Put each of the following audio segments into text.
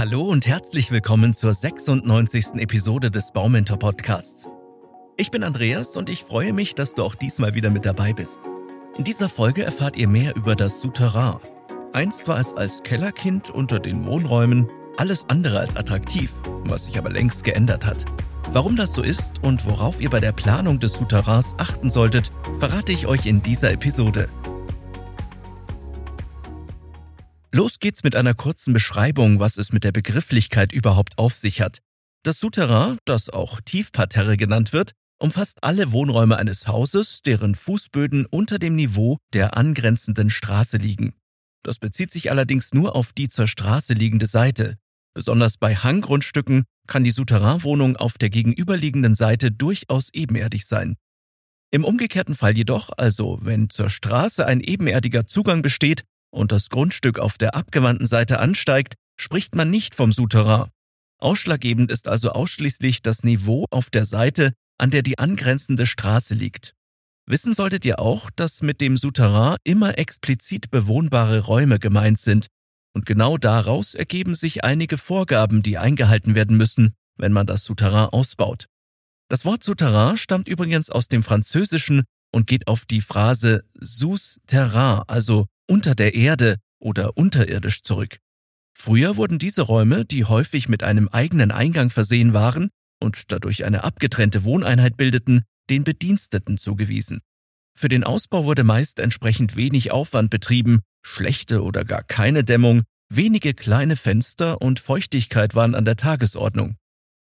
Hallo und herzlich willkommen zur 96. Episode des Baumentor Podcasts. Ich bin Andreas und ich freue mich, dass du auch diesmal wieder mit dabei bist. In dieser Folge erfahrt ihr mehr über das Souterrain. Einst war es als Kellerkind unter den Wohnräumen alles andere als attraktiv, was sich aber längst geändert hat. Warum das so ist und worauf ihr bei der Planung des Souterrains achten solltet, verrate ich euch in dieser Episode. Los geht's mit einer kurzen Beschreibung, was es mit der Begrifflichkeit überhaupt auf sich hat. Das Souterrain, das auch Tiefparterre genannt wird, umfasst alle Wohnräume eines Hauses, deren Fußböden unter dem Niveau der angrenzenden Straße liegen. Das bezieht sich allerdings nur auf die zur Straße liegende Seite. Besonders bei Hanggrundstücken kann die Souterrainwohnung auf der gegenüberliegenden Seite durchaus ebenerdig sein. Im umgekehrten Fall jedoch, also wenn zur Straße ein ebenerdiger Zugang besteht und das Grundstück auf der abgewandten Seite ansteigt, spricht man nicht vom Souterrain. Ausschlaggebend ist also ausschließlich das Niveau auf der Seite, an der die angrenzende Straße liegt. Wissen solltet ihr auch, dass mit dem Souterrain immer explizit bewohnbare Räume gemeint sind, und genau daraus ergeben sich einige Vorgaben, die eingehalten werden müssen, wenn man das Souterrain ausbaut. Das Wort Souterrain stammt übrigens aus dem Französischen und geht auf die Phrase sous terrain, also unter der Erde oder unterirdisch zurück. Früher wurden diese Räume, die häufig mit einem eigenen Eingang versehen waren und dadurch eine abgetrennte Wohneinheit bildeten, den Bediensteten zugewiesen. Für den Ausbau wurde meist entsprechend wenig Aufwand betrieben, schlechte oder gar keine Dämmung, wenige kleine Fenster und Feuchtigkeit waren an der Tagesordnung.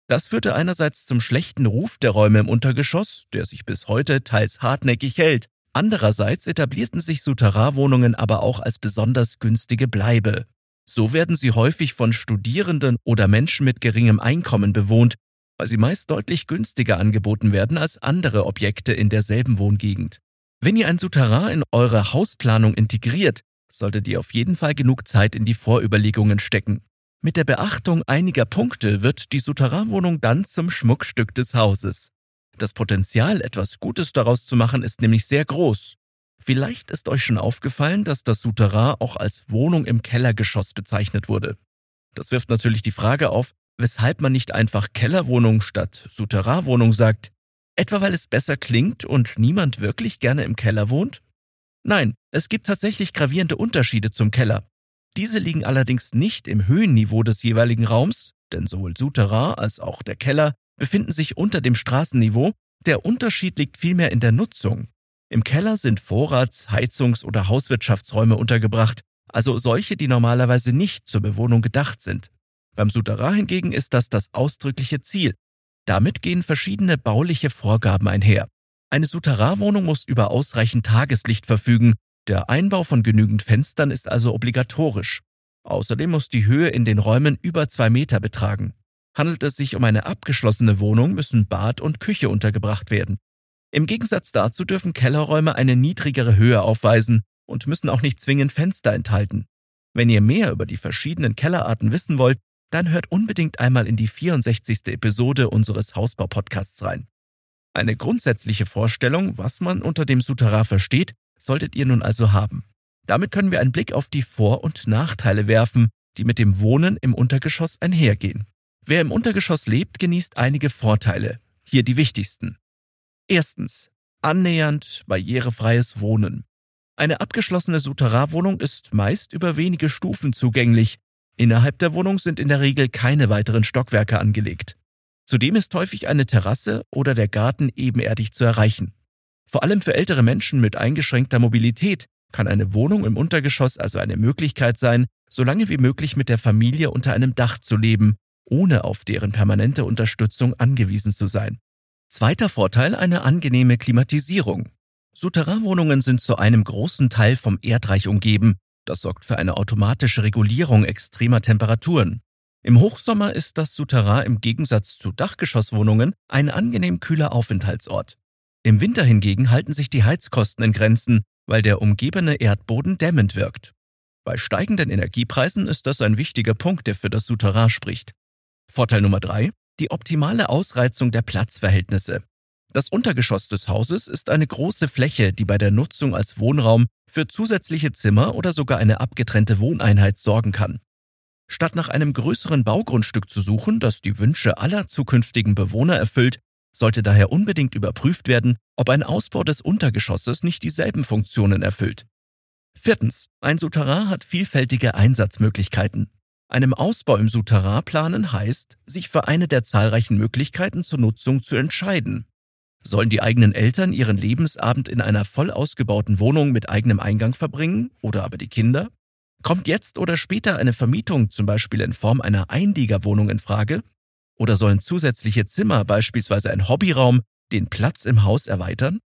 Das führte einerseits zum schlechten Ruf der Räume im Untergeschoss, der sich bis heute teils hartnäckig hält. Andererseits etablierten sich Souterrainwohnungen aber auch als besonders günstige Bleibe. So werden sie häufig von Studierenden oder Menschen mit geringem Einkommen bewohnt, weil sie meist deutlich günstiger angeboten werden als andere Objekte in derselben Wohngegend. Wenn ihr ein Souterrain in eure Hausplanung integriert, solltet ihr auf jeden Fall genug Zeit in die Vorüberlegungen stecken. Mit der Beachtung einiger Punkte wird die Souterrainwohnung dann zum Schmuckstück des Hauses. Das Potenzial, etwas Gutes daraus zu machen, ist nämlich sehr groß. Vielleicht ist euch schon aufgefallen, dass das Souterrain auch als Wohnung im Kellergeschoss bezeichnet wurde. Das wirft natürlich die Frage auf, weshalb man nicht einfach Kellerwohnung statt Souterrainwohnung sagt. Etwa weil es besser klingt und niemand wirklich gerne im Keller wohnt? Nein, es gibt tatsächlich gravierende Unterschiede zum Keller. Diese liegen allerdings nicht im Höhenniveau des jeweiligen Raums, denn sowohl Souterrain als auch der Keller befinden sich unter dem Straßenniveau, der Unterschied liegt vielmehr in der Nutzung. Im Keller sind Vorrats-, Heizungs- oder Hauswirtschaftsräume untergebracht, also solche, die normalerweise nicht zur Bewohnung gedacht sind. Beim Souterrain hingegen ist das das ausdrückliche Ziel. Damit gehen verschiedene bauliche Vorgaben einher. Eine Souterrainwohnung muss über ausreichend Tageslicht verfügen. Der Einbau von genügend Fenstern ist also obligatorisch. Außerdem muss die Höhe in den Räumen über zwei Meter betragen. Handelt es sich um eine abgeschlossene Wohnung, müssen Bad und Küche untergebracht werden. Im Gegensatz dazu dürfen Kellerräume eine niedrigere Höhe aufweisen und müssen auch nicht zwingend Fenster enthalten. Wenn ihr mehr über die verschiedenen Kellerarten wissen wollt, dann hört unbedingt einmal in die 64. Episode unseres Hausbau-Podcasts rein. Eine grundsätzliche Vorstellung, was man unter dem Souterrain versteht, solltet ihr nun also haben. Damit können wir einen Blick auf die Vor- und Nachteile werfen, die mit dem Wohnen im Untergeschoss einhergehen. Wer im Untergeschoss lebt, genießt einige Vorteile. Hier die wichtigsten. Erstens. Annähernd barrierefreies Wohnen. Eine abgeschlossene Souterrainwohnung ist meist über wenige Stufen zugänglich. Innerhalb der Wohnung sind in der Regel keine weiteren Stockwerke angelegt. Zudem ist häufig eine Terrasse oder der Garten ebenerdig zu erreichen. Vor allem für ältere Menschen mit eingeschränkter Mobilität kann eine Wohnung im Untergeschoss also eine Möglichkeit sein, so lange wie möglich mit der Familie unter einem Dach zu leben, ohne auf deren permanente Unterstützung angewiesen zu sein. Zweiter Vorteil eine angenehme Klimatisierung. Souterrainwohnungen sind zu einem großen Teil vom Erdreich umgeben. Das sorgt für eine automatische Regulierung extremer Temperaturen. Im Hochsommer ist das Souterrain im Gegensatz zu Dachgeschosswohnungen ein angenehm kühler Aufenthaltsort. Im Winter hingegen halten sich die Heizkosten in Grenzen, weil der umgebene Erdboden dämmend wirkt. Bei steigenden Energiepreisen ist das ein wichtiger Punkt, der für das Souterrain spricht. Vorteil Nummer drei: Die optimale Ausreizung der Platzverhältnisse. Das Untergeschoss des Hauses ist eine große Fläche, die bei der Nutzung als Wohnraum für zusätzliche Zimmer oder sogar eine abgetrennte Wohneinheit sorgen kann. Statt nach einem größeren Baugrundstück zu suchen, das die Wünsche aller zukünftigen Bewohner erfüllt, sollte daher unbedingt überprüft werden, ob ein Ausbau des Untergeschosses nicht dieselben Funktionen erfüllt. Viertens. Ein Souterrain hat vielfältige Einsatzmöglichkeiten. Einem Ausbau im Souterrain planen heißt, sich für eine der zahlreichen Möglichkeiten zur Nutzung zu entscheiden. Sollen die eigenen Eltern ihren Lebensabend in einer voll ausgebauten Wohnung mit eigenem Eingang verbringen oder aber die Kinder? Kommt jetzt oder später eine Vermietung zum Beispiel in Form einer Einliegerwohnung in Frage? Oder sollen zusätzliche Zimmer, beispielsweise ein Hobbyraum, den Platz im Haus erweitern?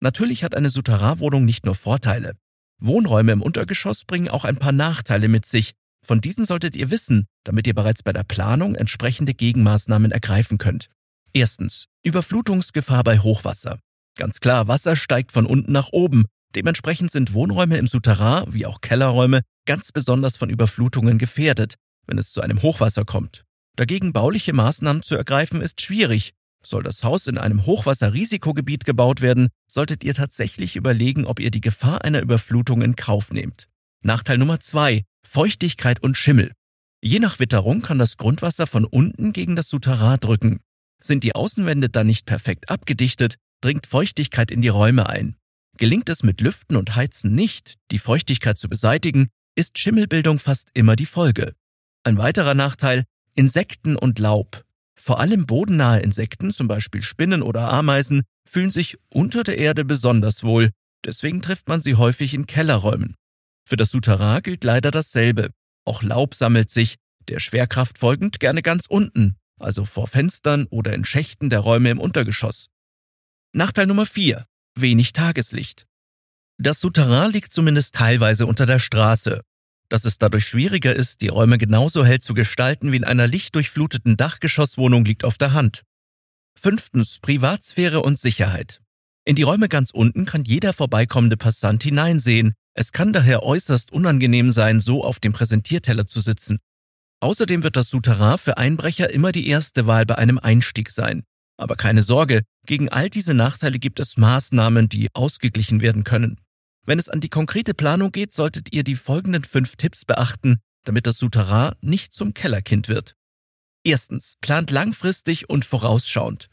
Natürlich hat eine Souterrain-Wohnung nicht nur Vorteile. Wohnräume im Untergeschoss bringen auch ein paar Nachteile mit sich. Von diesen solltet ihr wissen, damit ihr bereits bei der Planung entsprechende Gegenmaßnahmen ergreifen könnt. Erstens. Überflutungsgefahr bei Hochwasser. Ganz klar, Wasser steigt von unten nach oben. Dementsprechend sind Wohnräume im Souterrain wie auch Kellerräume ganz besonders von Überflutungen gefährdet, wenn es zu einem Hochwasser kommt. Dagegen bauliche Maßnahmen zu ergreifen ist schwierig. Soll das Haus in einem Hochwasserrisikogebiet gebaut werden, solltet ihr tatsächlich überlegen, ob ihr die Gefahr einer Überflutung in Kauf nehmt. Nachteil Nummer zwei: Feuchtigkeit und Schimmel. Je nach Witterung kann das Grundwasser von unten gegen das Souterrain drücken. Sind die Außenwände dann nicht perfekt abgedichtet, dringt Feuchtigkeit in die Räume ein. Gelingt es mit Lüften und Heizen nicht, die Feuchtigkeit zu beseitigen, ist Schimmelbildung fast immer die Folge. Ein weiterer Nachteil, Insekten und Laub. Vor allem bodennahe Insekten, zum Beispiel Spinnen oder Ameisen, fühlen sich unter der Erde besonders wohl, deswegen trifft man sie häufig in Kellerräumen. Für das Souterrain gilt leider dasselbe. Auch Laub sammelt sich, der Schwerkraft folgend gerne ganz unten, also vor Fenstern oder in Schächten der Räume im Untergeschoss. Nachteil Nummer 4. Wenig Tageslicht. Das Souterrain liegt zumindest teilweise unter der Straße. Dass es dadurch schwieriger ist, die Räume genauso hell zu gestalten wie in einer lichtdurchfluteten Dachgeschosswohnung liegt auf der Hand. Fünftens. Privatsphäre und Sicherheit. In die Räume ganz unten kann jeder vorbeikommende Passant hineinsehen. Es kann daher äußerst unangenehm sein, so auf dem Präsentierteller zu sitzen. Außerdem wird das Souterrain für Einbrecher immer die erste Wahl bei einem Einstieg sein. Aber keine Sorge, gegen all diese Nachteile gibt es Maßnahmen, die ausgeglichen werden können. Wenn es an die konkrete Planung geht, solltet ihr die folgenden fünf Tipps beachten, damit das Souterrain nicht zum Kellerkind wird. Erstens, plant langfristig und vorausschauend.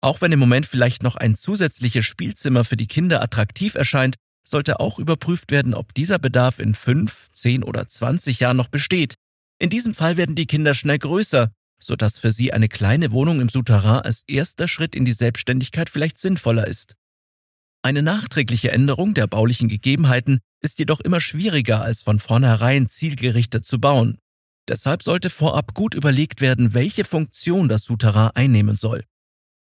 Auch wenn im Moment vielleicht noch ein zusätzliches Spielzimmer für die Kinder attraktiv erscheint, sollte auch überprüft werden, ob dieser Bedarf in fünf, zehn oder zwanzig Jahren noch besteht. In diesem Fall werden die Kinder schnell größer, sodass für sie eine kleine Wohnung im Souterrain als erster Schritt in die Selbstständigkeit vielleicht sinnvoller ist. Eine nachträgliche Änderung der baulichen Gegebenheiten ist jedoch immer schwieriger als von vornherein zielgerichtet zu bauen. Deshalb sollte vorab gut überlegt werden, welche Funktion das Souterrain einnehmen soll.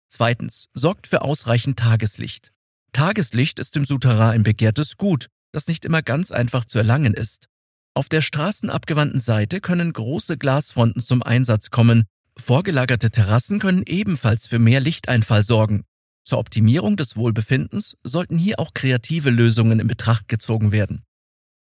Zweitens, sorgt für ausreichend Tageslicht. Tageslicht ist im Souterrain ein begehrtes Gut, das nicht immer ganz einfach zu erlangen ist. Auf der straßenabgewandten Seite können große Glasfronten zum Einsatz kommen, vorgelagerte Terrassen können ebenfalls für mehr Lichteinfall sorgen. Zur Optimierung des Wohlbefindens sollten hier auch kreative Lösungen in Betracht gezogen werden.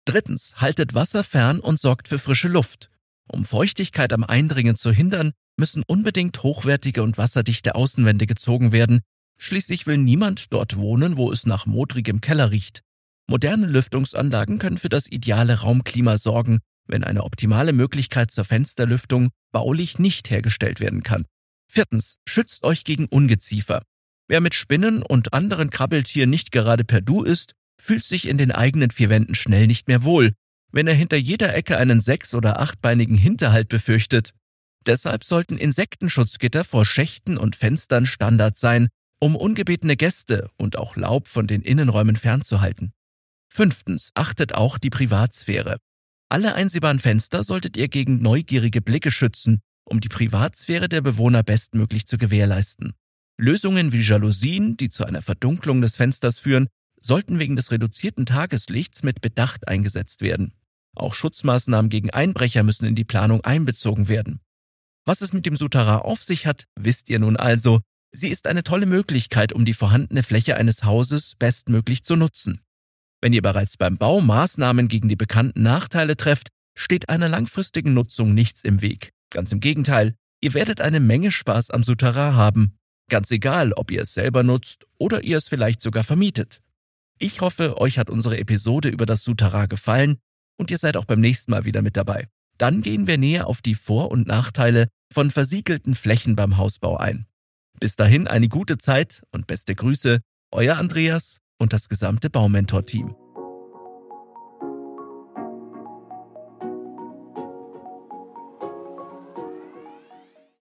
Drittens, haltet Wasser fern und sorgt für frische Luft. Um Feuchtigkeit am Eindringen zu hindern, müssen unbedingt hochwertige und wasserdichte Außenwände gezogen werden. Schließlich will niemand dort wohnen, wo es nach modrigem Keller riecht. Moderne Lüftungsanlagen können für das ideale Raumklima sorgen, wenn eine optimale Möglichkeit zur Fensterlüftung baulich nicht hergestellt werden kann. Viertens, schützt euch gegen Ungeziefer. Wer mit Spinnen und anderen Krabbeltieren nicht gerade per Du ist, fühlt sich in den eigenen vier Wänden schnell nicht mehr wohl, wenn er hinter jeder Ecke einen sechs- oder achtbeinigen Hinterhalt befürchtet. Deshalb sollten Insektenschutzgitter vor Schächten und Fenstern Standard sein, um ungebetene Gäste und auch Laub von den Innenräumen fernzuhalten. Fünftens, achtet auch die Privatsphäre. Alle einsehbaren Fenster solltet ihr gegen neugierige Blicke schützen, um die Privatsphäre der Bewohner bestmöglich zu gewährleisten. Lösungen wie Jalousien, die zu einer Verdunklung des Fensters führen, sollten wegen des reduzierten Tageslichts mit Bedacht eingesetzt werden. Auch Schutzmaßnahmen gegen Einbrecher müssen in die Planung einbezogen werden. Was es mit dem Souterrain auf sich hat, wisst ihr nun also. Sie ist eine tolle Möglichkeit, um die vorhandene Fläche eines Hauses bestmöglich zu nutzen. Wenn ihr bereits beim Bau Maßnahmen gegen die bekannten Nachteile trefft, steht einer langfristigen Nutzung nichts im Weg. Ganz im Gegenteil, ihr werdet eine Menge Spaß am Souterrain haben. Ganz egal, ob ihr es selber nutzt oder ihr es vielleicht sogar vermietet. Ich hoffe, euch hat unsere Episode über das Souterrain gefallen und ihr seid auch beim nächsten Mal wieder mit dabei. Dann gehen wir näher auf die Vor- und Nachteile von versiegelten Flächen beim Hausbau ein. Bis dahin eine gute Zeit und beste Grüße, euer Andreas und das gesamte Baumentor-Team.